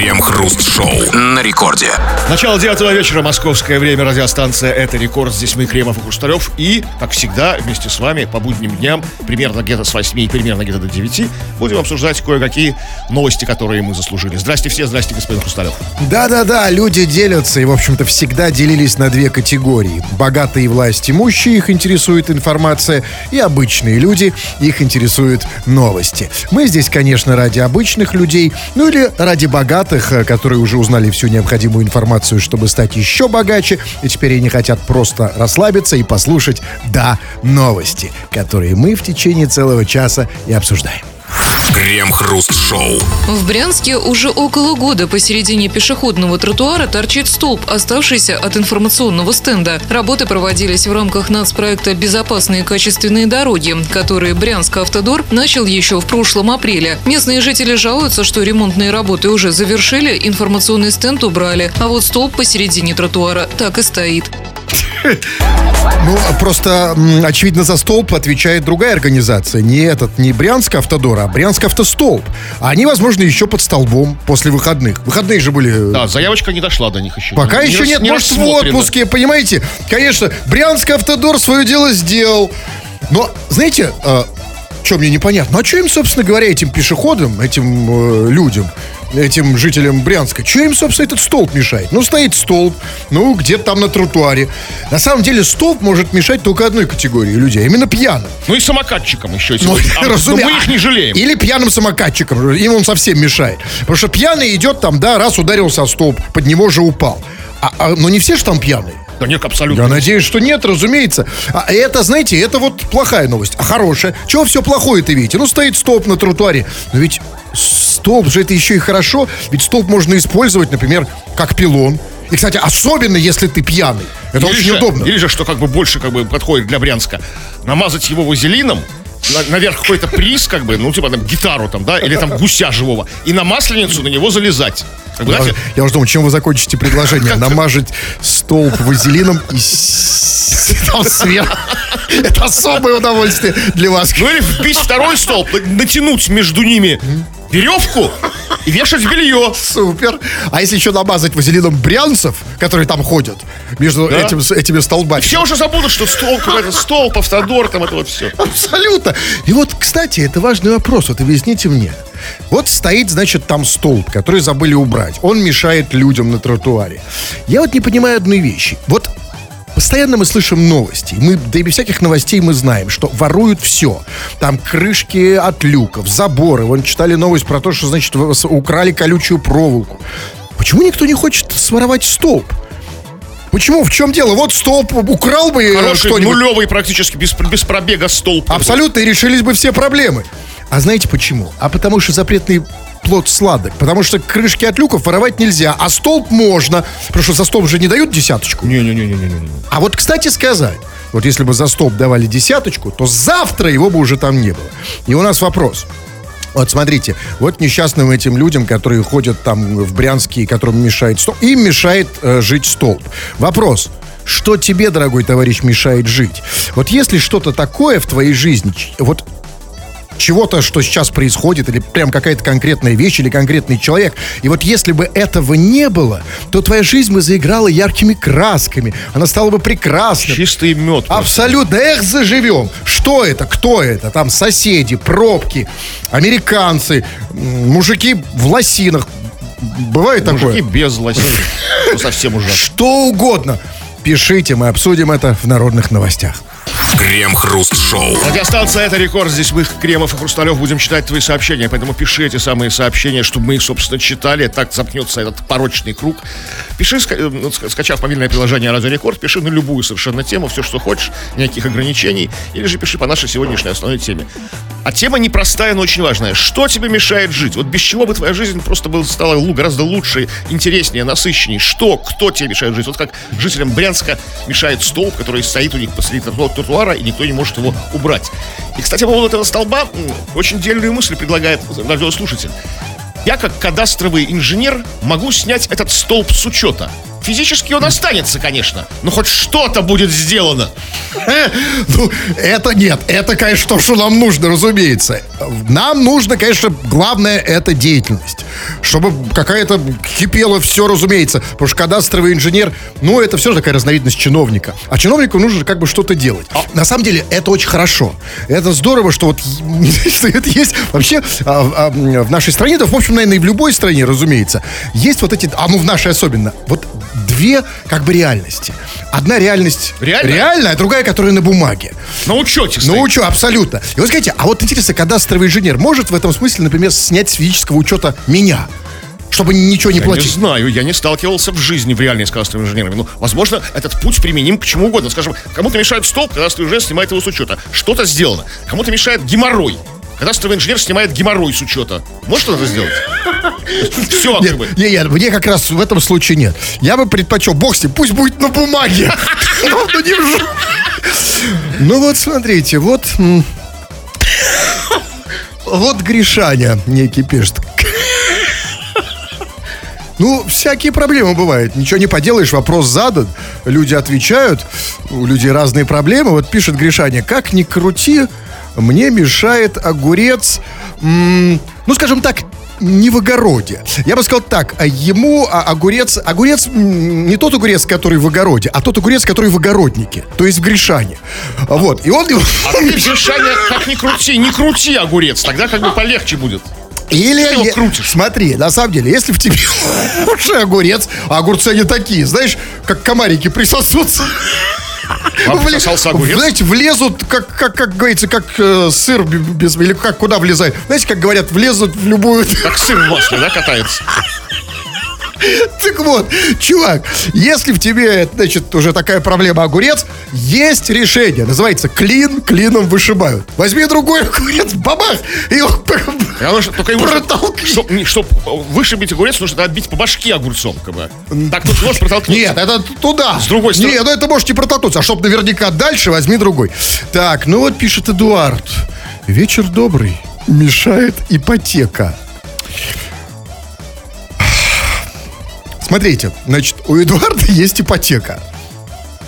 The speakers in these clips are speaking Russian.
Крем-хруст-шоу на рекорде. Начало девятого вечера, московское время, радиостанция «Это рекорд». Здесь мы, Кремов и Хрусталев. И, как всегда, вместе с вами по будним дням, примерно где-то с 8 и примерно где-то до 9, будем обсуждать кое-какие новости, которые мы заслужили. Здрасте все, здрасте, господин Хрусталев. Да-да-да, люди делятся и, в общем-то, всегда делились на две категории. Богатые власть имущие, их интересует информация, и обычные люди, их интересуют новости. Мы здесь, конечно, ради обычных людей, ну или ради богатых, э, которые уже узнали всю необходимую информацию, чтобы стать еще богаче, и теперь они хотят просто расслабиться и послушать, да, новости, которые мы в течение целого часа и обсуждаем. Крем-хруст-шоу. В Брянске уже около года посередине пешеходного тротуара торчит столб, оставшийся от информационного стенда. Работы проводились в рамках нацпроекта «Безопасные качественные дороги», которые Брянск Автодор начал еще в прошлом апреле. Местные жители жалуются, что ремонтные работы уже завершили, информационный стенд убрали, а вот столб посередине тротуара так и стоит. Ну, просто, м, очевидно, за столб отвечает другая организация. Не этот, не Брянск Автодор, а Брянск Автостолб. А они, возможно, еще под столбом после выходных. Выходные же были... э, Да, заявочка не дошла до них еще. Пока Не еще рас- нет, не может, в отпуске, понимаете? Конечно, Брянск Автодор свое дело сделал. Но, знаете, что мне непонятно? А что им, собственно говоря, этим пешеходам, этим э, людям, этим жителям Брянска, что им, собственно, этот столб мешает? Ну, стоит столб, ну, где-то там на тротуаре. На самом деле, столб может мешать только одной категории людей, а именно пьяным. Ну и самокатчикам еще. Ну. А, но мы их не жалеем. Или пьяным самокатчиком. Им он совсем мешает. Потому что пьяный идет там, да, раз ударился о столб, под него же упал. А, а- но не все же там пьяные. Да нет, абсолютно. Я надеюсь, что нет, разумеется. А это, знаете, это вот плохая новость. А хорошая? Чего все плохое-то видите? Ну, стоит столб на тротуаре. Но ведь столб же это еще и хорошо. Ведь столб можно использовать, например, как пилон. И, кстати, особенно если ты пьяный. Это или очень же, удобно. Или же, что как бы больше как бы подходит для Брянска, намазать его вазелином, на- наверх какой-то приз, как бы, ну, типа там гитару там, да, или там гуся живого, и на масленицу на него залезать. Я, я уже думал, чем вы закончите предложение? Намажить столб вазелином и там сверху. Это особое удовольствие для вас. ну или вбить второй столб, натянуть между ними веревку и вешать белье. Супер. А если еще намазать вазелином брянцев, которые там ходят между Да. этим, этими столбами? Все уже забудут, что столб, столб, автодор, там это вот все. Абсолютно. И вот, кстати, это важный вопрос. Вот объясните мне. Вот стоит, значит, там столб, который забыли убрать. Он мешает людям на тротуаре. Я вот не понимаю одной вещи. Вот Постоянно мы слышим новости. Мы, да и без всяких новостей мы знаем, что воруют все. Там крышки от люков, заборы. Вон читали новость про то, что, значит, украли колючую проволоку. Почему никто не хочет своровать столб? Почему? В чем дело? Вот столб украл бы э, Хороший, кто-нибудь. нулевый практически, без, без пробега столб. Абсолютно, и решились бы все проблемы. А знаете почему? А потому что запретный плод сладок. Потому что крышки от люков воровать нельзя, а столб можно. Потому что за столб же не дают десяточку. Не-не-не-не-не. А вот, кстати сказать, вот если бы за столб давали десяточку, то завтра его бы уже там не было. И у нас вопрос. Вот смотрите, вот несчастным этим людям, которые ходят там в Брянске, которым мешает столб, им мешает э, жить столб. Вопрос. Что тебе, дорогой товарищ, мешает жить? Вот если что-то такое в твоей жизни, вот чего-то, что сейчас происходит, или прям какая-то конкретная вещь, или конкретный человек. И вот если бы этого не было, то твоя жизнь бы заиграла яркими красками. Она стала бы прекрасной. Чистый мед. просто. Абсолютно. Эх, заживем. Что это? Кто это? Там соседи, пробки, американцы, мужики в лосинах. Бывает Мужики такое? без лосей. Ну, совсем ужасно. Что угодно. Пишите, мы обсудим это в народных новостях. Крем-хруст-шоу. Радиостанция «Это рекорд». Здесь мы, Кремов и Хрусталев, будем читать твои сообщения. Поэтому пиши эти самые сообщения, чтобы мы их, собственно, читали. Так замкнется этот порочный круг. Пиши, э, ну, ска- скачав мобильное приложение «Радио Рекорд», пиши на любую совершенно тему, все, что хочешь, никаких ограничений. Или же пиши по нашей сегодняшней основной теме. А тема непростая, но очень важная. Что тебе мешает жить? Вот без чего бы твоя жизнь просто бы стала гораздо лучше, интереснее, насыщеннее. Что, кто тебе мешает жить? Вот как жителям Брянска мешает столб, который стоит у них посреди тротуара, и никто не может его убрать. И, кстати, по поводу этого столба, очень дельную мысль предлагает радиослушатель. Я, как кадастровый инженер, могу снять этот столб с учета. Физически он останется, конечно, но хоть что-то будет сделано. Ну, это нет, это, конечно, то, что нам нужно, разумеется. Нам нужно, конечно, главное, это деятельность. чтобы какая-то кипела все, разумеется. Потому что кадастровый инженер, ну, это все такая разновидность чиновника. А чиновнику нужно как бы что-то делать. А, на самом деле, это очень хорошо. Это здорово, что вот это есть вообще а, а, в нашей стране, да, в общем, наверное, и в любой стране, разумеется, есть вот эти, а ну в нашей особенно, вот две как бы реальности. Одна реальность Реальная? реальная, а другая, которая на бумаге. На учете Ну, учу, абсолютно. И вот скажите, а вот интересно, кадастровый инженер может в этом смысле, например, снять с физического учета меня? Чтобы ничего не Я не платить. знаю, я не сталкивался в жизни в реальной с кадастровыми инженерами. Ну, возможно, этот путь применим к чему угодно. Скажем, кому-то мешает столб, кадастровый инженер снимает его с учета. Что-то сделано. Кому-то мешает геморрой. Кадастровый инженер снимает геморрой с учета. Может он это сделать? Все, как Нет, бы. не, не, мне как раз в этом случае нет. Я бы предпочел, бог с ним, пусть будет на бумаге. Ну, ну, Ну вот, смотрите, вот... Вот Гришаня некий пишет. Ну, всякие проблемы бывают. Ничего не поделаешь, вопрос задан. Люди отвечают. У людей разные проблемы. Вот пишет Гришаня, как ни крути, мне мешает огурец, м, ну, скажем так, не в огороде. Я бы сказал так, а ему а, огурец, огурец не тот огурец, который в огороде, а тот огурец, который в огороднике, то есть в Гришане. Вот, и он... А ты, Гришаня, как ни крути, не крути огурец, тогда как бы полегче будет. Или Ты его крутишь. Смотри, на самом деле, если в тебе лучше огурец, а огурцы они такие, знаешь, как комарики присосутся. Огурец? Знаете, влезут, как, как, как говорится, как э, сыр без... Или как, куда влезает? Знаете, как говорят, влезут в любую... Как сын в масле, да, катается? Так вот, чувак, если в тебе, значит, уже такая проблема огурец, есть решение. Называется клин клином вышибают. Возьми другой огурец, бабах, и Главное, что только его, Протолкни. чтоб, не- чтоб вышибить огурец, нужно отбить по башке огурцом, как бы. Так тут можешь протолкнуть. Нет, это туда. С другой стороны. Нет, ну это можете протолкнуться. А чтоб наверняка дальше, возьми другой. Так, ну вот пишет Эдуард. Вечер добрый. Мешает ипотека. Смотрите, значит, у Эдуарда есть ипотека.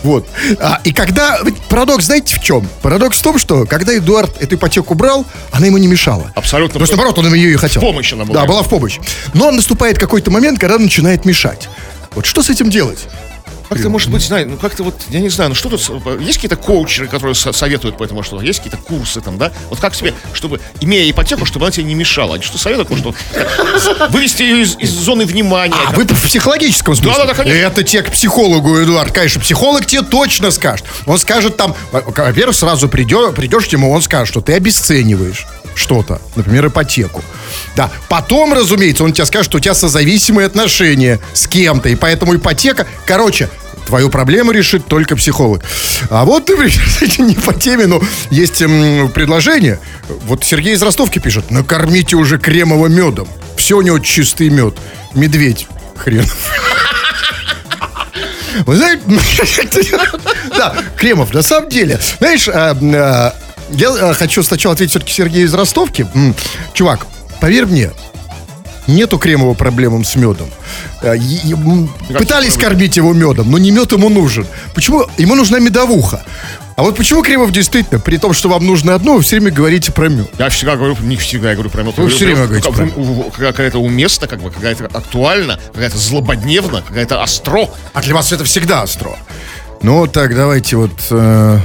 Вот. А, и когда... Парадокс, знаете, в чем? Парадокс в том, что когда Эдуард эту ипотеку брал, она ему не мешала. Абсолютно. Потому что, наоборот, он ее и хотел. В помощь она была. Да, была в помощь. Но наступает какой-то момент, когда начинает мешать. Вот что с этим делать? Как-то, может быть, знаю, ну как-то вот, я не знаю, ну что тут, есть какие-то коучеры, которые со- советуют по этому, что есть какие-то курсы там, да? Вот как тебе, чтобы, имея ипотеку, чтобы она тебе не мешала? Они что советуют, может, как вывести ее из, из зоны внимания? А как- вы в психологическом смысле? Да-да-да, конечно. Это те к психологу, Эдуард. Конечно, психолог тебе точно скажет. Он скажет там, во- во-первых, сразу придешь, придешь к нему, он скажет, что ты обесцениваешь что-то, например, ипотеку. Да. Потом, разумеется, он тебе скажет, что у тебя созависимые отношения с кем-то, и поэтому ипотека... Короче, твою проблему решит только психолог. А вот, кстати, не по теме, но есть предложение. Вот Сергей из Ростовки пишет, накормите уже кремовым медом. Все у него чистый мед. Медведь хрен. Вы знаете, да, Кремов, на самом деле, знаешь, а, а, я а, хочу сначала ответить все-таки Сергею из Ростовки. Чувак, поверь мне, нету Кремова проблемам с медом. И, м, Пытались кормить его медом, но не мед ему нужен. Почему? Ему нужна медовуха. А вот почему Кремов действительно, при том, что вам нужно одно, вы все время говорите про мед? Я всегда говорю, не всегда я говорю про мед. Вы все время говорите про у- какая-то уместно, как бы, какая-то актуальна, какая-то злободневна, какая-то остро. А для вас это всегда остро. Ну, так, давайте вот... э.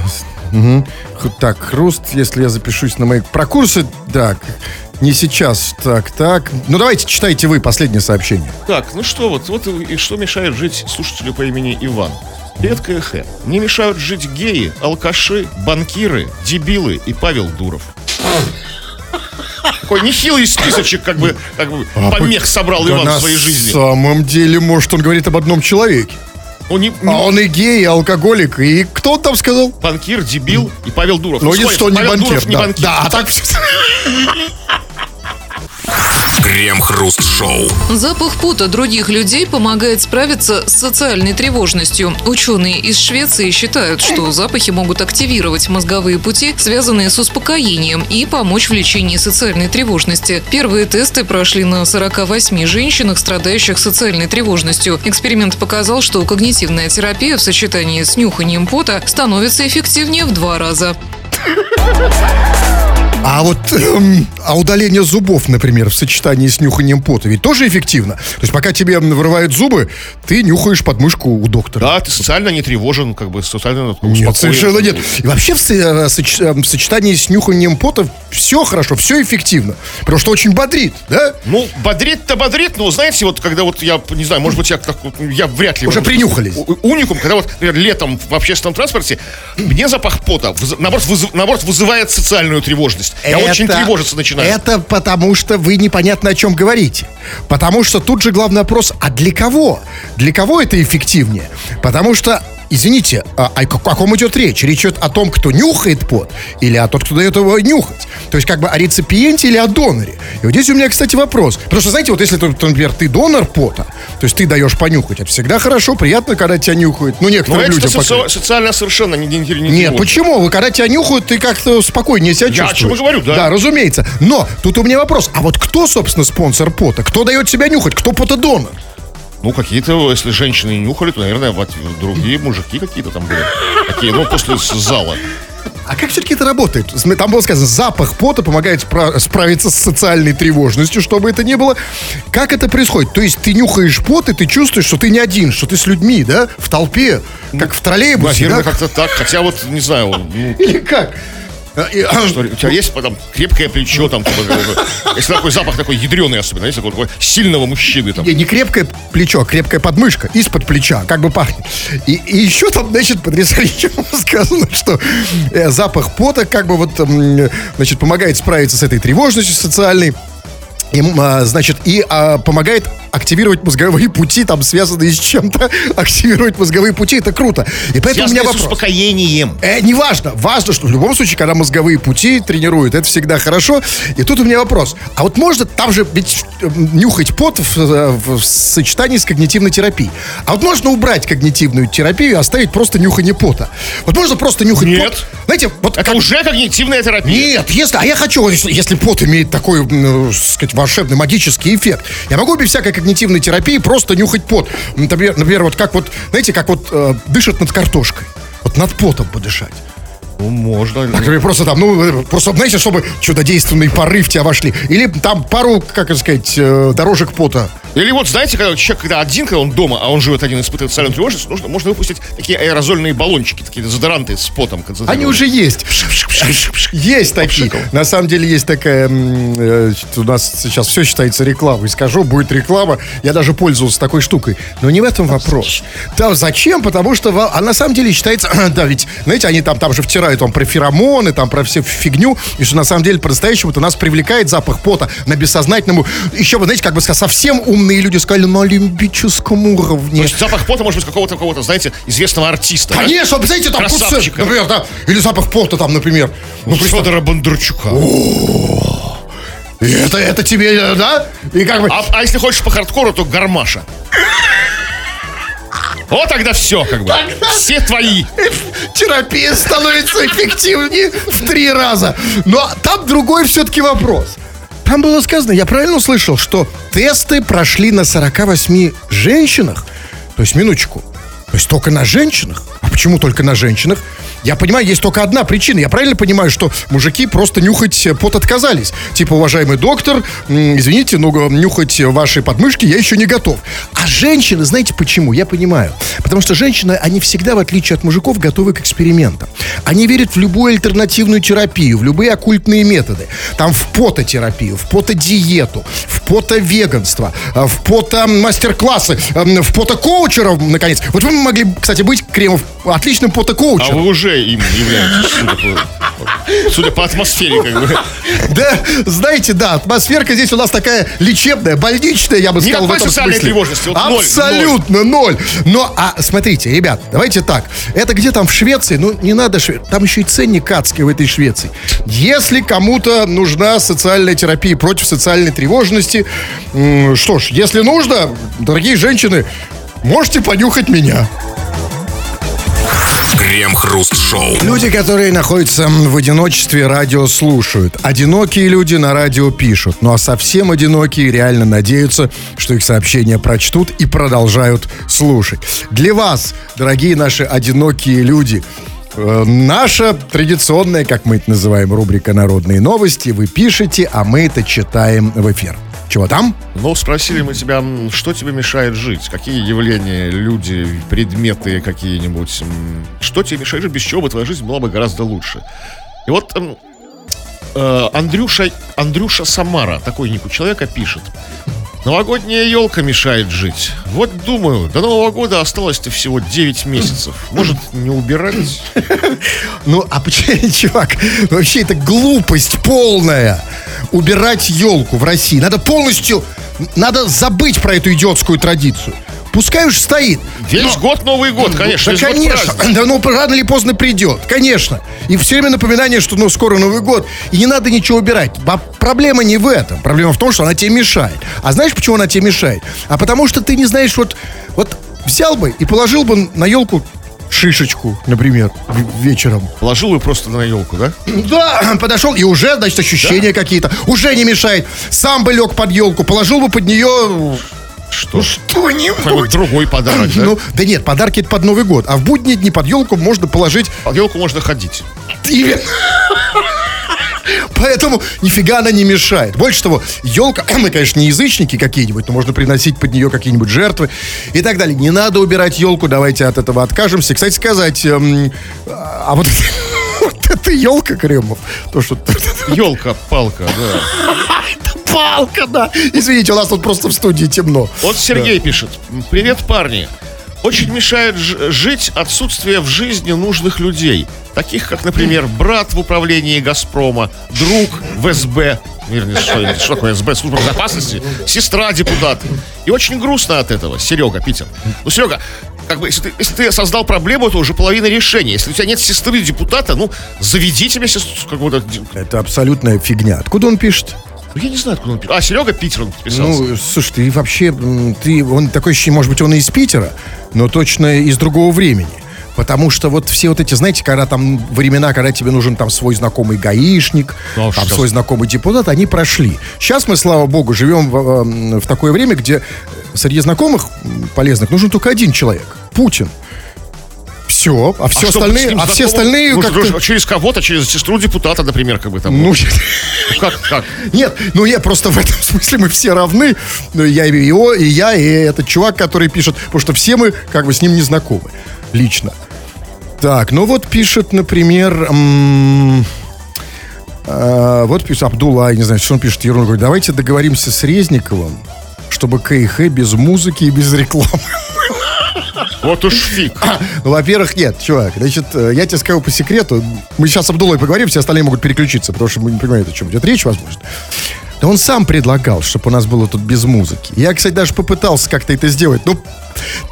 Х- Так, хруст, если я запишусь на мои... Про курсы, так, не сейчас. Так, так. Ну, давайте читайте вы последнее сообщение. Так, ну что вот, вот и что мешает жить слушателю по имени Иван? Редкое Х. Не мешают жить геи, алкаши, банкиры, дебилы и Павел Дуров. Такой нехилый списочек, как бы, как бы помех собрал Да Иван на в своей жизни. самом деле, может, он говорит об одном человеке. Он не, А он и гей, и алкоголик, и кто он там сказал? банкир, дебил и Павел Дуров. Ну, сходится, нет, что он не банкир. Дуров не да. банкир. да, а так все... Крем-хруст-шоу. Запах пота других людей помогает справиться с социальной тревожностью. Ученые из Швеции считают, что запахи могут активировать мозговые пути, связанные с успокоением, и помочь в лечении социальной тревожности. Первые тесты прошли на 48 женщинах, страдающих социальной тревожностью. Эксперимент показал, что когнитивная терапия в сочетании с нюханием пота становится эффективнее в два раза. А вот эм, а удаление зубов, например, в сочетании с нюханием пота, ведь тоже эффективно. То есть пока тебе вырывают зубы, ты нюхаешь подмышку у доктора. Да, ты социально не тревожен, как бы социально ну, Нет, совершенно нет. И вообще в, э, соч- э, в сочетании с нюханием пота все хорошо, все эффективно. Потому что очень бодрит, да? Ну, бодрит-то бодрит, но знаете, вот когда вот я, не знаю, может быть, я, вот, я вряд ли... Уже принюхались. У- у- Уникум, когда вот, например, летом в общественном транспорте, мне запах пота, наоборот, вызывает социальную тревожность. Я очень тревожиться начинаю. Это потому что вы непонятно о чем говорите. Потому что тут же главный вопрос, а для кого? Для кого это эффективнее? Потому что Извините, а, о каком идет речь? Речь идет о том, кто нюхает пот, или о том, кто дает его нюхать. То есть, как бы о реципиенте или о доноре. И вот здесь у меня, кстати, вопрос. Потому что, знаете, вот если, например, ты донор пота, то есть ты даешь понюхать, это всегда хорошо, приятно, когда тебя нюхают. Ну, Но некоторым это людям, по соци- крайней мере. социально совершенно не, не, не Нет, почему? Вы когда тебя нюхают, ты как-то спокойнее себя Я о чувствуешь. чем говорю, да. Да, разумеется. Но тут у меня вопрос. А вот кто, собственно, спонсор пота? Кто дает себя нюхать? Кто потодонор? Ну, какие-то, если женщины нюхали, то, наверное, другие мужики какие-то там были. Такие, ну, после зала. А как все-таки это работает? Там было сказано, запах пота помогает спра- справиться с социальной тревожностью, чтобы это не было. Как это происходит? То есть ты нюхаешь пот, и ты чувствуешь, что ты не один, что ты с людьми, да? В толпе, как в троллейбусе, Наверное, да? как-то так. Хотя вот, не знаю, ну, Или как? А, и- а, что, у тебя есть там крепкое плечо, там, типа, э, если такой запах такой ядреный особенно, знаете, такой, такой сильного мужчины там. Не, не крепкое плечо, а крепкая подмышка из-под плеча, как бы пахнет. И, и еще там, значит, потрясающе сказано, что э, запах пота как бы вот, м, значит, помогает справиться с этой тревожностью социальной. И, а, значит, и а, помогает активировать мозговые пути, там, связанные с чем-то, активировать мозговые пути, это круто. И поэтому у меня Связанные с вопрос. успокоением. Э, не важно. Важно, что в любом случае, когда мозговые пути тренируют, это всегда хорошо. И тут у меня вопрос. А вот можно, там же ведь э, нюхать пот в, э, в сочетании с когнитивной терапией. А вот можно убрать когнитивную терапию и оставить просто нюхание пота. Вот можно просто нюхать Нет. пот. Знаете, вот Это как- уже когнитивная терапия. нет, если, а я хочу, если, если пот имеет такой, э, сказать, волшебный, магический эффект, я могу без всякой когнитивной терапии просто нюхать пот. Например, например вот как вот, знаете, как вот э, дышат над картошкой. Вот над потом подышать. Ну, можно. Например, просто там, ну, просто, знаете, чтобы чудодейственный порыв в тебя вошли. Или там пару, как сказать, э, дорожек пота. Или вот, знаете, когда человек, когда один, когда он дома, а он живет один, испытывает социальную тревожность, нужно, можно выпустить такие аэрозольные баллончики, такие дезодоранты с потом. Они уже есть. Есть такие. На самом деле есть такая... э, У нас сейчас все считается рекламой. Скажу, будет реклама. Я даже пользовался такой штукой. Но не в этом вопрос. Да, зачем? Потому что... А на самом деле считается... Да, ведь, знаете, они там, там же втирают вам про феромоны, там про всю фигню. И что на самом деле по-настоящему-то нас привлекает запах пота на бессознательном... Еще, вы знаете, как бы сказать, совсем умные люди сказали на олимпическом То уровне. есть запах пота может быть какого-то, какого-то, знаете, известного артиста. да? Конечно, вы знаете, там Красавчика. например, да, или запах пота там, например. Ну, Федора Бондарчука. Это, это тебе, э, да? И как бы... А, а если хочешь по хардкору, то гармаша. Вот тогда все, как бы. Все твои. терапия становится эффективнее в три раза. Но там другой все-таки вопрос. Там было сказано, я правильно услышал, что тесты прошли на 48 женщинах. То есть, минуточку. То есть только на женщинах? А почему только на женщинах? Я понимаю, есть только одна причина. Я правильно понимаю, что мужики просто нюхать э, пот отказались. Типа, уважаемый доктор, извините, но э, нюхать ваши подмышки я еще не готов. А женщины, знаете почему? Я понимаю. Потому что женщины, они всегда, в отличие от мужиков, готовы к экспериментам. Они верят в любую альтернативную терапию, в любые оккультные методы. Там в пототерапию, в потодиету, в потовеганство, э, в пото-мастер-классы, в потокоучеров, наконец. Вот вы могли, кстати, быть, Кремов, отличным А потокоучером. вы уже им являетесь, судя по, судя по атмосфере, как бы. Да, знаете, да, атмосферка здесь у нас такая лечебная, больничная, я бы сказал, в Никакой этом социальной смысле. тревожности, вот ноль, Абсолютно ноль. Но, а смотрите, ребят, давайте так. Это где там в Швеции? Ну, не надо, Шве- там еще и ценник адский в этой Швеции. Если кому-то нужна социальная терапия против социальной тревожности, что ж, если нужно, дорогие женщины, можете понюхать меня. Крем-хруст-шоу. Люди, которые находятся в одиночестве, радио слушают. Одинокие люди на радио пишут. Ну а совсем одинокие реально надеются, что их сообщения прочтут и продолжают слушать. Для вас, дорогие наши одинокие люди, Э, Наша традиционная, как мы это называем, рубрика «Народные новости». Вы пишете, а мы это читаем в эфир. Чего там? Ну, спросили мы тебя, что тебе мешает жить? Какие явления, люди, предметы какие-нибудь? Что тебе мешает жить? Без чего бы твоя жизнь была бы гораздо лучше? И вот э, Андрюша, Андрюша Самара, такой ник у человека, пишет. Новогодняя елка мешает жить. Вот думаю, до Нового года осталось-то всего 9 месяцев. Может, не убирать? Ну, а почему, чувак, вообще это глупость полная. Убирать елку в России. Надо полностью, надо забыть про эту идиотскую традицию. Пускай уж стоит. Весь год Новый год, конечно. Да, конечно. Да, ну, рано или поздно придет. Конечно. И все время напоминание, что ну, скоро Новый год. И не надо ничего убирать. Ба- Проблема не в этом. Проблема в том, что она тебе мешает. А знаешь, почему она тебе мешает? А потому что ты не знаешь, вот, вот взял бы и положил бы на елку шишечку, например, вечером. Положил ее просто на елку, да? Да, подошел, и уже, значит, ощущения какие-то. Уже не мешает. Сам бы лег под елку, положил бы под нее Что? что-нибудь. Какой-нибудь другой подарок, да? Ну, да нет, подарки это под Новый год. А в будние дни под елку можно положить Под елку можно ходить. Именно. Поэтому нифига она не мешает. Больше того, елка, мы, конечно, не язычники какие-нибудь, но можно приносить под нее какие-нибудь жертвы и так далее. Не надо убирать елку, давайте от этого откажемся. Кстати сказать, эм, а вот, вот эта елка, Кремов, то, что... Елка, палка, да. Палка, да. Извините, у нас тут просто в студии темно. Вот Сергей пишет. Привет, парни. Очень мешает жить отсутствие в жизни нужных людей. Таких, как, например, брат в управлении «Газпрома», друг в СБ, вернее, что, это, что такое СБ, служба безопасности, сестра депутат. И очень грустно от этого. Серега, Питер. Ну, Серега, как бы, если ты, если ты создал проблему, то уже половина решения. Если у тебя нет сестры депутата, ну, заведи тебе сестру какого-то... Это абсолютная фигня. Откуда он пишет? Ну, я не знаю, откуда он. А, Серега Питер он подписался. Ну, слушай, ты вообще, ты, он такой ощущение, может быть, он и из Питера, но точно из другого времени. Потому что вот все вот эти, знаете, когда там времена, когда тебе нужен там свой знакомый гаишник, Ну, а там что? свой знакомый депутат, они прошли. Сейчас мы, слава богу, живем в, э, в такое время, где среди знакомых полезных нужен только один человек. Путин. Все, а все что, остальные, с ним а все остальные Ну, что, через кого-то, через сестру депутата, например, как бы там. Ну, Ну, как, как? Нет, ну я просто в этом смысле мы все равны. Ну, Я и его, и я, и этот чувак, который пишет, потому что все мы как бы с ним не знакомы лично. Так, ну вот пишет, например, а, вот пишет Абдулла, не знаю, что он пишет, ерунду, говорит, давайте договоримся с Резниковым, чтобы КХ без музыки и без рекламы. Вот уж фиг. Ну, во-первых, нет, чувак. Значит, э, я тебе скажу по секрету. Мы сейчас с Абдулой поговорим, все остальные могут переключиться, потому что мы не понимаем, о чем идет речь, возможно. Да он сам предлагал, чтобы у нас было тут без музыки. Я, кстати, даже попытался как-то это сделать. Но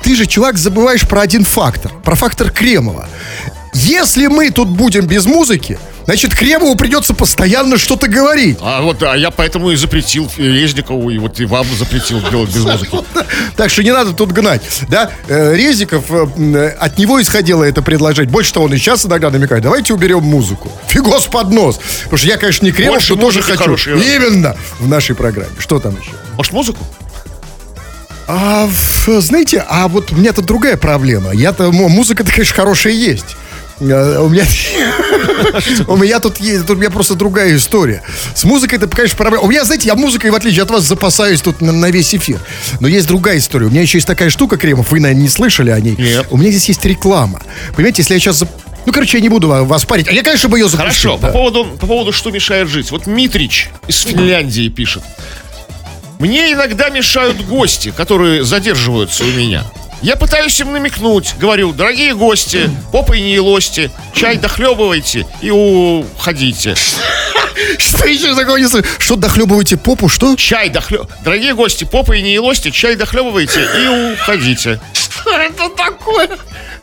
ты же, чувак, забываешь про один фактор. Про фактор Кремова. Если мы тут будем без музыки, значит, Кремову придется постоянно что-то говорить. А вот а я поэтому и запретил Резникову, и вот и вам запретил делать без музыки. Так что не надо тут гнать. Да, Э, Резиков, э, э, от него исходило это предложение. Больше того, он и сейчас иногда намекает, давайте уберем музыку. Фигос под нос. Потому что я, конечно, не Кремов, Больше но тоже хочу. Именно в нашей программе. Что там еще? Может, музыку? А, знаете, а вот у меня тут другая проблема. Я-то, музыка-то, конечно, хорошая есть. А, У меня, у меня тут есть, тут у меня просто другая история. С музыкой это, конечно, проблема. У меня, знаете, я музыкой, в отличие от вас, запасаюсь тут на, на весь эфир. Но есть другая история. У меня еще есть такая штука, Кремов, вы, наверное, не слышали о ней. Нет. У меня здесь есть реклама. Понимаете, если я сейчас... зап- Ну, короче, я не буду ва- вас парить. А я, конечно, бы ее запустил. Хорошо, да. по, поводу, по поводу, что мешает жить. Вот Митрич из Финляндии пишет. Мне иногда мешают гости, которые задерживаются у меня. Я пытаюсь им намекнуть, говорю, дорогие гости, попой не елости, чай дохлебывайте и уходите. Что еще такое не? Что, дохлебываете попу, что? Чай дохлеб... Дорогие гости, попой не елости, чай дохлебывайте и уходите. Что это такое?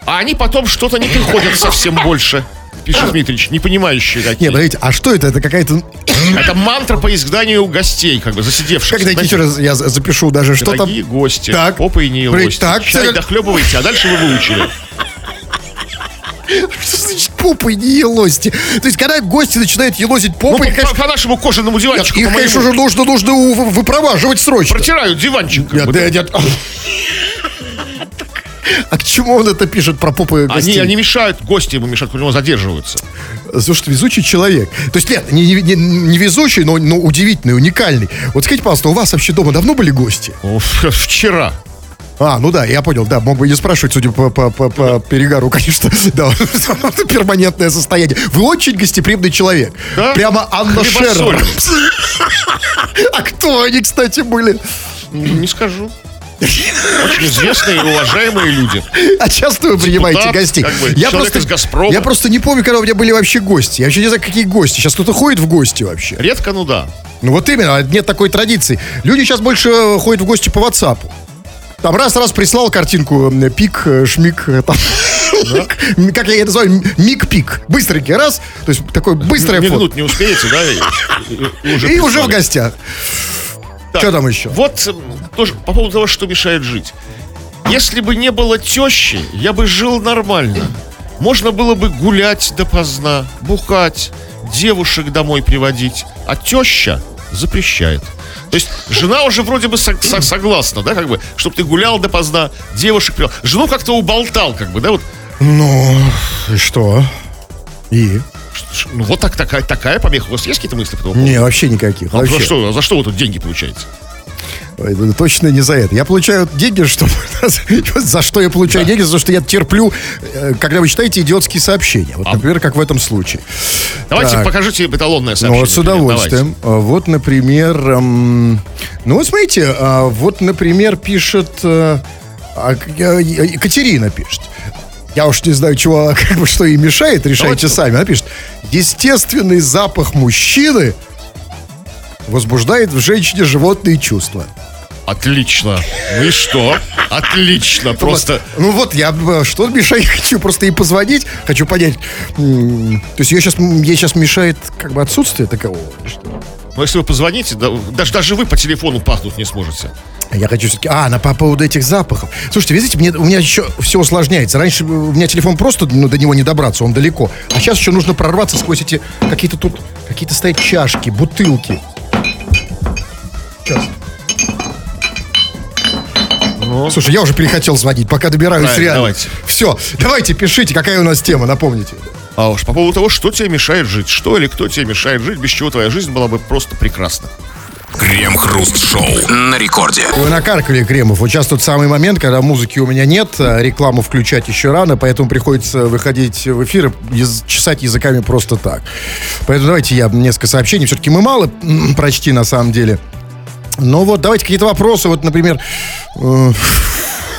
А они потом что-то не приходят совсем больше, пишет Дмитрич, не понимающие Не, какие. подождите, а что это? Это какая-то... Это мантра по изгнанию гостей, как бы засидевшихся. Как дайте еще раз я за- запишу даже, что там... Дорогие гости, Так. попой не Говорит, елости, так, чай дохлебывайте, а дальше вы выучили. Что значит попой не елозьте? То есть, когда гости начинают елозить Ну, попой, по, конечно, по нашему кожаному диванчику, их, по конечно моему, же, нужно, нужно выпроваживать срочно. протирают диванчик. Нет, бы. нет, нет. А к чему он это пишет про попы Они, гостей? они мешают, гости ему мешают, у него задерживаются. Слушай, везучий человек. То есть, нет, не, не- не везучий, но, но удивительный, уникальный. Вот скажите, пожалуйста, у вас вообще дома давно были гости? Вчера. А, ну да, я понял, да, мог бы не спрашивать, судя по, по, по- по перегару, конечно, да, перманентное состояние. Вы очень гостеприимный человек. Да? Прямо Анна. Шерер. А кто они, кстати, были? Не скажу. Очень известные и уважаемые люди. А часто вы принимаете Депутат, гостей? как бы, я, просто, из «Газпрома». я просто не помню, когда у меня были вообще гости. Я вообще не знаю, какие гости. Сейчас кто-то ходит в гости вообще. Редко, ну да. Ну вот именно, нет такой традиции. Люди сейчас больше э, ходят в гости по WhatsApp. Там раз-раз прислал картинку, пик, э, шмик, э, там, как я это называю, м- мик-пик. Быстренький раз, то есть такой быстрое фото. Мигнуть не успеете, да? И, и- и уже И уже в гостях. Так, Что там еще? Вот м, тоже по поводу того, что мешает жить. Если бы не было тещи, я бы жил нормально. Можно было бы гулять допоздна, бухать, девушек домой приводить. А теща запрещает. То есть жена уже вроде бы сог- со- согласна, да, как бы, чтобы ты гулял допоздна, девушек привел. Жену как-то уболтал, как бы, да, вот. Ну, и что? И? Ну, вот так, такая, такая помеха. У вас есть какие-то мысли по этому? Не, вообще никаких. А вообще. за, что, за что вы тут деньги получаете? Ой, ну, Точно не за это. Я получаю деньги, чтобы... За что я получаю деньги? За то, что я терплю, э, когда вы читаете идиотские сообщения. Вот, например, как в этом случае. Давайте Так. покажите эталонное Ну, сообщение. вот с удовольствием. А, Вот, например, эм, ну вот смотрите, а, вот, например, пишет э, а, э, Екатерина пишет. Я уж не знаю, чего, как бы, что ей мешает, решайте Давайте. сами. Она пишет, естественный запах мужчины возбуждает в женщине животные чувства. Отлично. Ну и что? Отлично. Просто. Ну вот, я э, что мешает, хочу просто ей позвонить, хочу понять. То есть ей сейчас, ей сейчас мешает как бы отсутствие такового. или что? Ну, если вы позвоните, да, даже, даже вы по телефону пахнуть не сможете. А Я хочу все-таки... А, на, по поводу этих запахов. Слушайте, видите, мне, у меня еще все усложняется. Раньше у меня телефон просто, ну, до него не добраться, он далеко. А сейчас еще нужно прорваться сквозь эти... Какие-то тут... Какие-то стоят чашки, бутылки. Сейчас. Слушай, я уже перехотел звонить, пока добираюсь Правильно, реально. давайте. Все, давайте, пишите, какая у нас тема, напомните. А уж по поводу того, что тебе мешает жить. Что или кто тебе мешает жить, без чего твоя жизнь была бы просто прекрасна. Крем-хруст-шоу на рекорде. Вы накаркали, Кремов. Вот сейчас тот самый момент, когда музыки у меня нет, а рекламу включать еще рано, поэтому приходится выходить в эфир и чесать языками просто так. Поэтому давайте я несколько сообщений. Все-таки мы мало прочти на самом деле. Ну вот, давайте какие-то вопросы. Вот, например, э,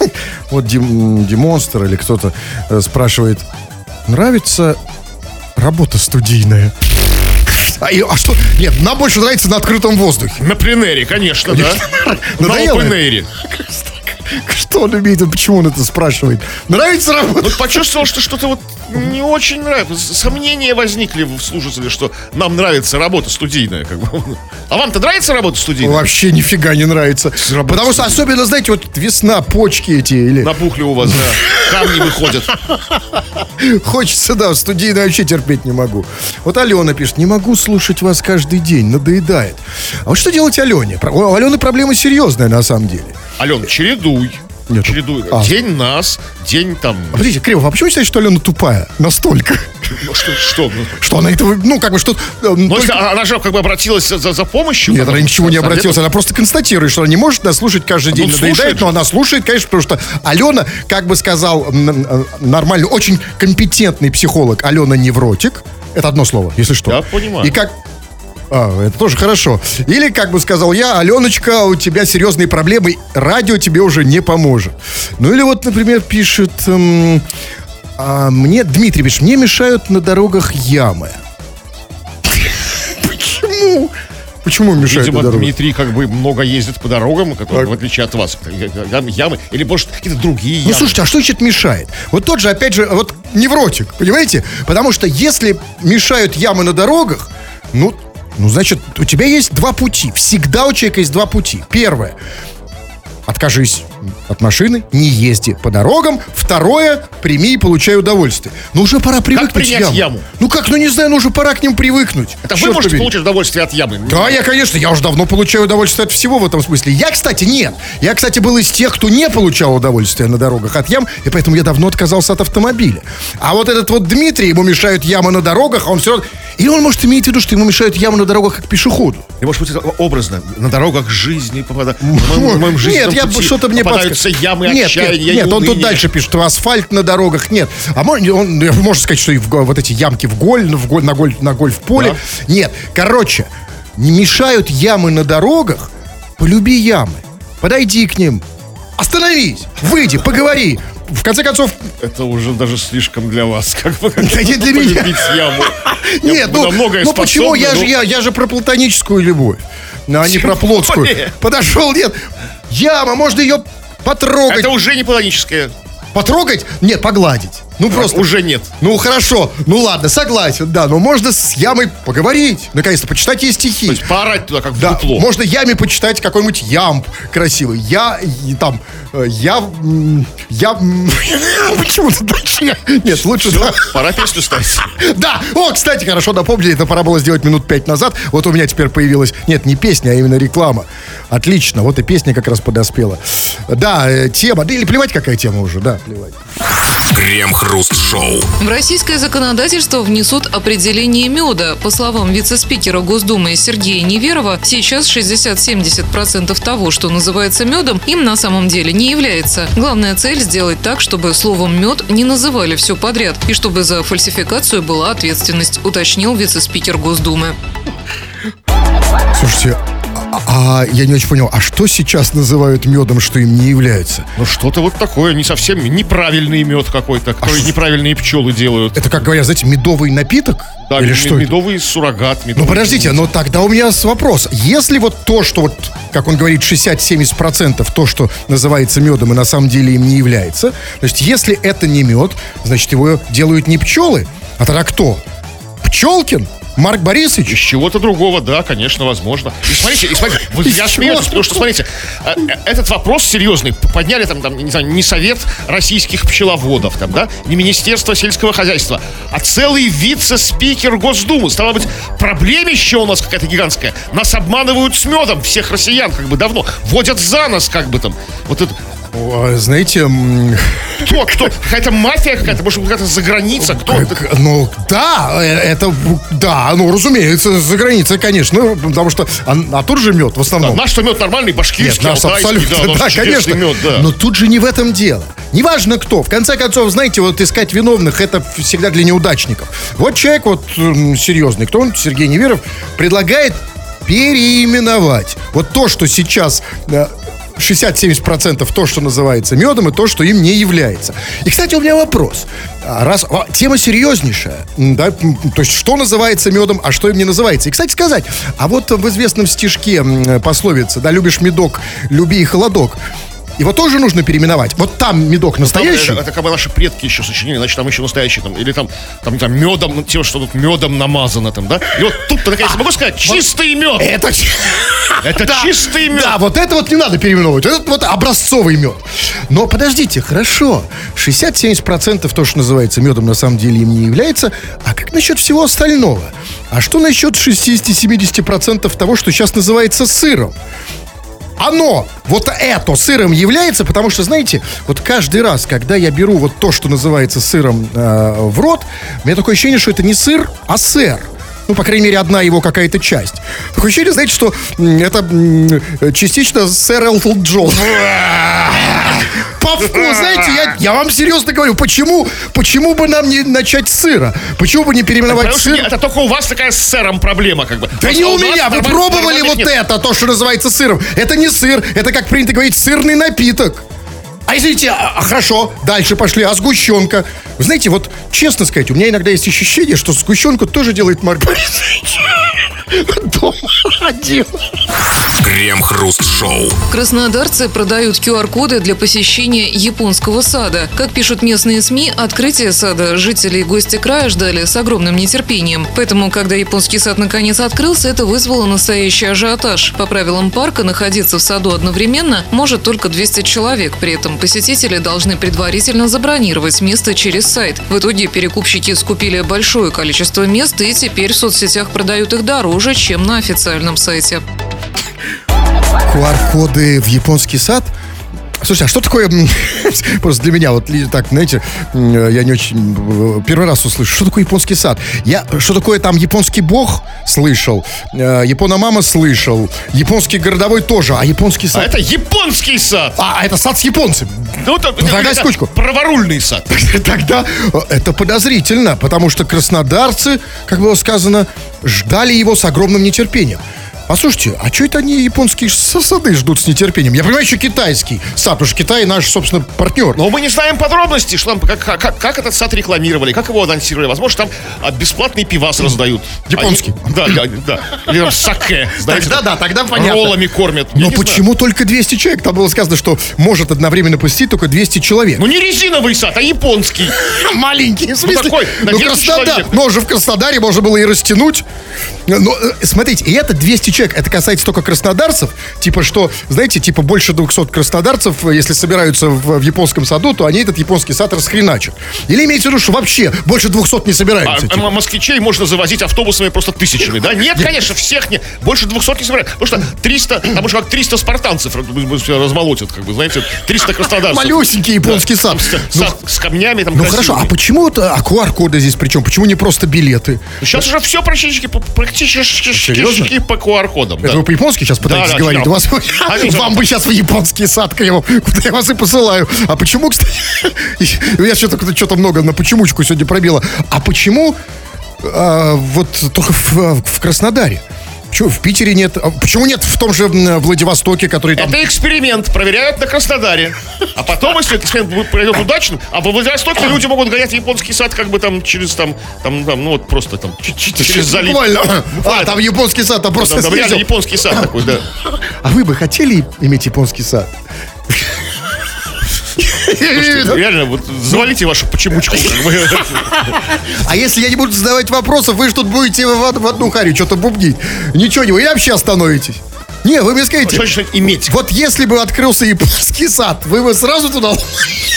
вот Дим- Димонстр или кто-то э, спрашивает, нравится работа студийная? А, и- а что? Нет, нам больше нравится на открытом воздухе. На пленэре, конечно, да. На Надоело? Что он имеет? Почему он это спрашивает? Нравится работа? Вот почувствовал, что что-то вот не очень нравится. Сомнения возникли в слушателе, что нам нравится работа студийная. Как бы. А вам-то нравится работа студийная? Вообще нифига не нравится. Работа Потому что особенно, знаете, вот весна, почки эти, или Набухли у вас, да. Камни выходят. хочется, да, студийно вообще терпеть не могу. Вот Алена пишет, не могу слушать вас каждый день, надоедает. А вот что делать Алене? У Алены проблема серьезная на самом деле. Ален, чередуй. Нет, чередуй. а. День нас, день там. А Подождите, Кремов, а почему вы считаете, что Алена тупая? Настолько. Ну, что, что? ну, Что она этого, ну, как бы, что... э, Ну, только- если она же как бы обратилась за, за помощью. Нет, она ничего не обратилась. Она просто констатирует, что она не может нас слушать каждый день. Надоедает, слушает но она слушает, конечно, потому что Алена, как бы сказал м, нормальный, очень компетентный психолог, Алена невротик. Это одно слово, если что. Я понимаю. И как... А, это тоже хорошо. Или, как бы сказал я, Аленочка, у тебя серьезные проблемы, радио тебе уже не поможет. Ну или вот, например, пишет... эм, а, мне, Дмитрий пишет, мне мешают на дорогах ямы. Почему? Почему мешают Видимо? Дмитрий как бы много ездит по дорогам, которые, Так. в отличие от вас, Ям- ямы, или, может, какие-то другие ямы. Ну, слушайте, а что значит мешает? Вот тот же, опять же, вот невротик, понимаете? Потому что если мешают ямы на дорогах, ну, ну, значит, у тебя есть два пути. Всегда у человека есть два пути. Первое. Откажись, от машины, не езди по дорогам. Второе, прими и получай удовольствие. Ну уже пора привыкнуть принять к яму. яму? Ну как, ну не знаю, ну уже пора к ним привыкнуть. Это Черт вы можете побери. получить удовольствие от ямы. Да, я, конечно, я уже давно получаю удовольствие от всего в этом смысле. Я, кстати, нет. Я, кстати, был из тех, кто не получал удовольствия на дорогах от ям, и поэтому я давно отказался от автомобиля. А вот этот вот Дмитрий, ему мешают ямы на дорогах, а он все равно... Или он может иметь в виду, что ему мешают ямы на дорогах как пешеходу. И, может быть, образно. На дорогах жизни жизненном Нет, я что-то мне подсказывает. ямы нет, отчаяния Нет, нет, он тут дальше пишет, что асфальт на дорогах нет. А можно, он, э, можно сказать, что и в вот эти ямки в голь, в голь, на, голь, на гольф-поле. Нет, короче, не мешают ямы на дорогах, полюби ямы. Подойди к ним, остановись, выйди, поговори. В конце концов, Это уже даже слишком для вас. Как бы, Да не для меня. яму. Нет, ну, ну почему? Я же, я, я же про платоническую любовь, а не про плотскую. Подошел, нет, яма, можно ее потрогать. Это уже не платоническое. Потрогать? Нет, погладить. Ну просто. Уже нет. Ну хорошо, ну ладно, согласен, да, но можно с ямой поговорить. Наконец-то, почитать ей стихи. То есть поорать туда, как в Да, дупло. можно яме почитать какой-нибудь ямб красивый. Я, и там, э, я, я, почему-то дальше я- Нет, лучше, Всё, да. пора песню ставить. Да, о, кстати, хорошо напомнили, это пора было сделать минут пять назад. Вот у меня теперь появилась, нет, не песня, а именно реклама. Отлично, вот и песня как раз подоспела. Да, э, тема, да или плевать, какая тема уже, да, плевать. Крем-хруст-шоу. В российское законодательство внесут определение меда. По словам вице-спикера Госдумы Сергея Неверова, сейчас 60-70% того, что называется медом, им на самом деле не является. Главная цель сделать так, чтобы словом мед не называли все подряд, и чтобы за фальсификацию была ответственность, уточнил вице-спикер Госдумы. Слушайте, а, а я не очень понял, а что сейчас называют медом, что им не является? Ну что-то вот такое, не совсем неправильный мед какой-то, который ш- неправильные пчелы делают. Это, как говорят, знаете, медовый напиток? Да, Или что это? медовый суррогат. Ну медовый подождите, вкус. но тогда у меня вопрос. Если вот то, что вот, как он говорит, 60-70% то, что называется медом и на самом деле им не является, значит, если это не мед, значит, его делают не пчелы, а тогда кто? Пчелкин? Марк Борисович? Из чего-то другого, да, конечно, возможно. И смотрите, и смотрите, вот я смеюсь, потому что, смотрите, э, э, этот вопрос серьезный. Подняли там, там, не знаю, не совет российских пчеловодов, там, да, не Министерство сельского хозяйства, а целый вице-спикер Госдумы. Стало быть, проблемище у нас какая-то гигантская. Нас обманывают с медом, всех россиян, как бы давно. Водят за нас, как бы там. Вот это, Знаете, м, кто, кто? Какая-то мафия какая-то, может, какая-то заграница, кто? это? как- ну да, э, это, да, ну разумеется, за границей, конечно, ну, потому что, а, а тут же мед в основном. Наш мед нормальный, Нет, башкирский, нас алтайский, абсолютно, да, наш да, чудесный конечно. мед, да. Но тут же не в этом дело. Неважно кто. В конце концов, знаете, вот искать виновных это всегда для неудачников. Вот человек вот серьезный, кто он, Сергей Неверов, предлагает переименовать. Вот то, что сейчас э, 60-70% то, что называется медом, и то, что им не является. И, кстати, у меня вопрос. А Раз а, тема серьезнейшая, да, то есть что называется медом, а что им не называется. И, кстати сказать, а вот в известном стишке пословица, да, любишь медок, люби и холодок, его тоже нужно переименовать. Вот там медок Там, настоящий. это, это как бы наши предки еще сочинили, значит, там еще настоящий там, или там, там, там медом, тем, что тут медом намазано там, да? И вот тут, наконец, могу сказать, чистый мед. Это, Это Да. чистый мед. Да, вот это вот не надо переименовывать. Это вот образцовый мед. Но подождите, хорошо. 60-70% то, что называется медом, на самом деле им не является. А как насчет всего остального? А что насчет 60-70% того, что сейчас называется сыром? Оно, вот это сыром является, потому что, знаете, вот каждый раз, когда я беру вот то, что называется сыром э, в рот, у меня такое ощущение, что это не сыр, а сыр. Ну, по крайней мере, одна его какая-то часть. Такое ощущение, знаете, что это м, частично сэр Элтон Джон. По вкусу, знаете, я, я вам серьезно говорю, почему, почему бы нам не начать с сыра? Почему бы не переименовать Потому что сыр? не- это только у вас такая с сыром проблема, как бы. Да Просто не у у меня, вы пробовали вот нет. это, то, что называется сыром. Это не сыр, это, как принято говорить, сырный напиток. А извините, а, а, хорошо, дальше пошли, а сгущенка? Вы знаете, вот честно сказать, у меня иногда есть ощущение, что сгущенку тоже делает Марк Борисович. Дома один. Крем-хруст-шоу. Краснодарцы продают QR-коды для посещения японского сада. Как пишут местные СМИ, открытие сада жители и гости края ждали с огромным нетерпением. Поэтому, когда японский сад наконец открылся, это вызвало настоящий ажиотаж. По правилам парка находиться в саду одновременно может только 200 человек. При этом посетители должны предварительно забронировать место через сайт. В итоге перекупщики скупили большое количество мест и теперь в соцсетях продают их дороже, чем на официальном сайте. QR-коды в японский сад? Слушай, а что такое, просто для меня, вот так, знаете, я не очень, э, первый раз услышу, что такое японский сад? Я, что такое там японский бог слышал, э, япона-мама слышал, японский городовой тоже, а японский А сад... это японский сад. А, а это сад с японцем. Ну, это, тогда это скучку. праворульный сад. Тогда э, это подозрительно, потому что краснодарцы, как было сказано, ждали его с огромным нетерпением. Послушайте, а что это они японские сады ждут с нетерпением? Я понимаю, еще китайский сад, потому что Китай наш, собственно, партнер. Но мы не знаем подробностей, что там, как, как, как этот сад рекламировали, как его анонсировали. Возможно, там а, бесплатный пивас раздают. Японский. Они- да, да, да. Или там саке. знаете, Тогда да, тогда понятно. Роллами кормят. Я Но знаю. почему только 200 человек? Там было сказано, что может одновременно посетить только 200 человек. Ну не резиновый сад, а японский. маленький, в смысле? такой, на ну, 200 Краснодар, но уже в Краснодаре можно было и растянуть. Но, э, смотрите, и это 200 человек. Это касается только краснодарцев. Типа что, знаете, типа больше 200 краснодарцев, э, если собираются в, в японском саду, то они этот японский сад расхреначат. Или имеете в виду, что вообще больше 200 не А, собираются? типа? а москвичей можно завозить автобусами просто тысячами, да? Нет, конечно, всех не. Больше 200 не собирают. Потому что 300, там уже как 300 спартанцев размолотят, как бы, знаете, 300 краснодарцев. Малюсенький японский сад. Там с, Ну, сад с камнями там ну хорошо, а почему а QR-коды здесь причем? Почему не просто билеты? Сейчас уже все практически Серьезно? по QR-кодам. Это да. вы по-японски сейчас пытаетесь да, говорить? да. У вас- А вам бы сейчас в японский сад, Кремов, куда я вас и посылаю. А почему, кстати, я что-то что-то много на почемучку сегодня пробило. А почему а, вот только в, в Краснодаре? Почему в Питере нет? А Почему нет в том же Владивостоке, который там... Это эксперимент, проверяют на Краснодаре. А потом, если этот эксперимент пройдет удачно, а во Владивостоке люди могут гонять японский сад как бы там через там, там, там ну вот просто там через залив. Буквально. А, там японский сад, там просто Там, там реально японский сад такой, да. А вы бы хотели иметь японский сад? Реально, вот завалите вашу почемучку. А если я не буду задавать вопросов, вы же тут будете в одну харю что-то бубнить. Ничего не вы, и вообще остановитесь. Не, вы мне скажите, Что значит иметь? вот если бы открылся японский сад, вы бы сразу туда...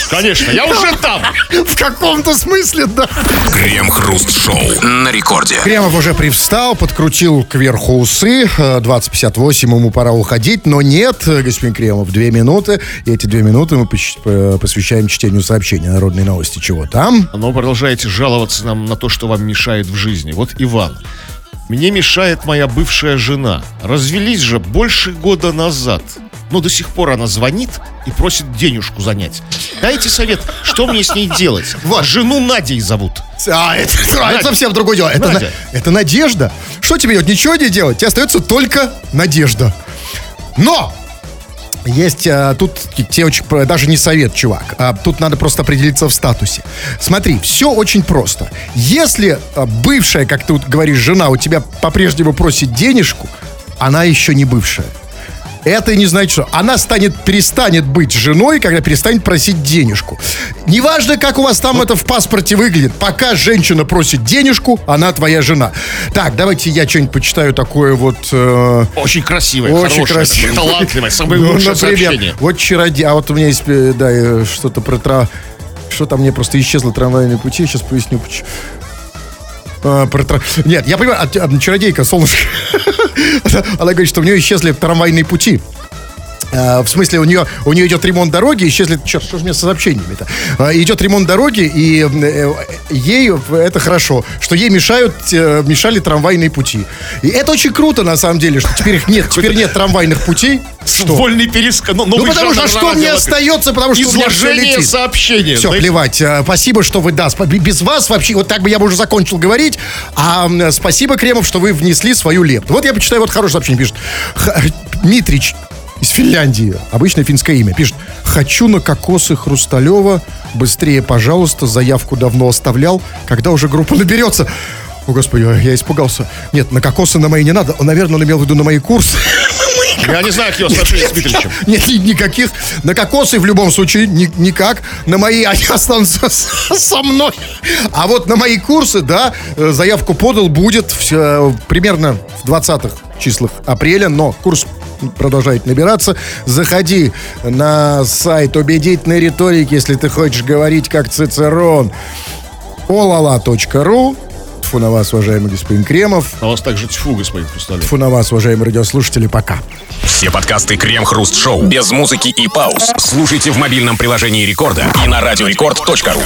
Конечно, я уже там. В каком-то смысле, да. Крем-хруст-шоу на рекорде. Кремов уже привстал, подкрутил кверху усы. Э, 20.58 ему пора уходить, но нет, э, господин Кремов, две минуты. И эти две минуты мы э, посвящаем чтению сообщений народной новости. Чего там? Но продолжаете жаловаться нам на то, что вам мешает в жизни. Вот Иван. Мне мешает моя бывшая жена. Развелись же больше года назад. Но до сих пор она звонит и просит денежку занять. Дайте совет, что мне с ней делать? Вот. Жену Надей зовут. А, это, а, это совсем другое дело. Это, Надя. на- это надежда. Что тебе делать? Ничего не делать. Тебе остается только надежда. Но! Есть а, тут те очень, даже не совет, чувак. А, тут надо просто определиться в статусе. Смотри, все очень просто. Если а, бывшая, как ты вот говоришь, жена у тебя по-прежнему просит денежку, она еще не бывшая. Это не значит, что она станет, перестанет быть женой, когда перестанет просить денежку. Неважно, как у вас там это в паспорте выглядит, пока женщина просит денежку, она твоя жена. Так, давайте я что-нибудь почитаю такое вот... э, Очень красивая, очень хорошая, красиво. такая, талантливая, самое Ну, лучшее например, сообщение. Вот чародей. А вот у меня есть, э, да, э, что-то про тра... Что-то мне просто исчезло трамвайные пути, сейчас поясню почему. А, про тра- Нет, я понимаю, а, а, чародейка, солнышко. Она говорит, что у нее исчезли трамвайные пути. А, в смысле, у нее, у нее идет ремонт дороги, исчезли... Черт, что же мне с сообщениями-то? А, идет ремонт дороги, и э, ей это хорошо, что ей мешают, э, мешали трамвайные пути. И это очень круто, на самом деле, что теперь их нет, теперь нет трамвайных путей. Что? Вольный пересказ. Ну, Ну, потому что что мне остается, потому что у меня Изложение сообщения. Все, плевать. А, Спасибо, что вы, да, без вас вообще, вот так бы я бы уже закончил говорить. А спасибо, Кремов, что вы внесли свою лепту. Вот я почитаю, вот хорошее сообщение пишет. Дмитрич из Финляндии, обычное финское имя, пишет. Хочу на кокосы Хрусталева. Быстрее, пожалуйста, заявку давно оставлял. Когда уже группа наберется? О, господи, я испугался. Нет, на кокосы на мои не надо. Он, наверное, он имел в виду на мои курсы. Я не знаю, какие отношения с Дмитриевичем. Нет, ни- никаких. На кокосы в любом случае ни- никак. На мои они останутся со мной. А вот на мои курсы, да, э, заявку подал, будет всё, примерно в 20-х числах апреля, но курс продолжает набираться. Заходи на сайт убедительной риторики, если ты хочешь говорить как Цицерон. olala.ru Тьфу на вас, уважаемый господин Кремов. А у вас также тьфу, господин Хрусталев. Тьфу на вас, уважаемые радиослушатели. Пока. Все подкасты Крем-Хруст-Шоу без музыки и пауз слушайте в мобильном приложении Рекорда и на радиорекорд.ру.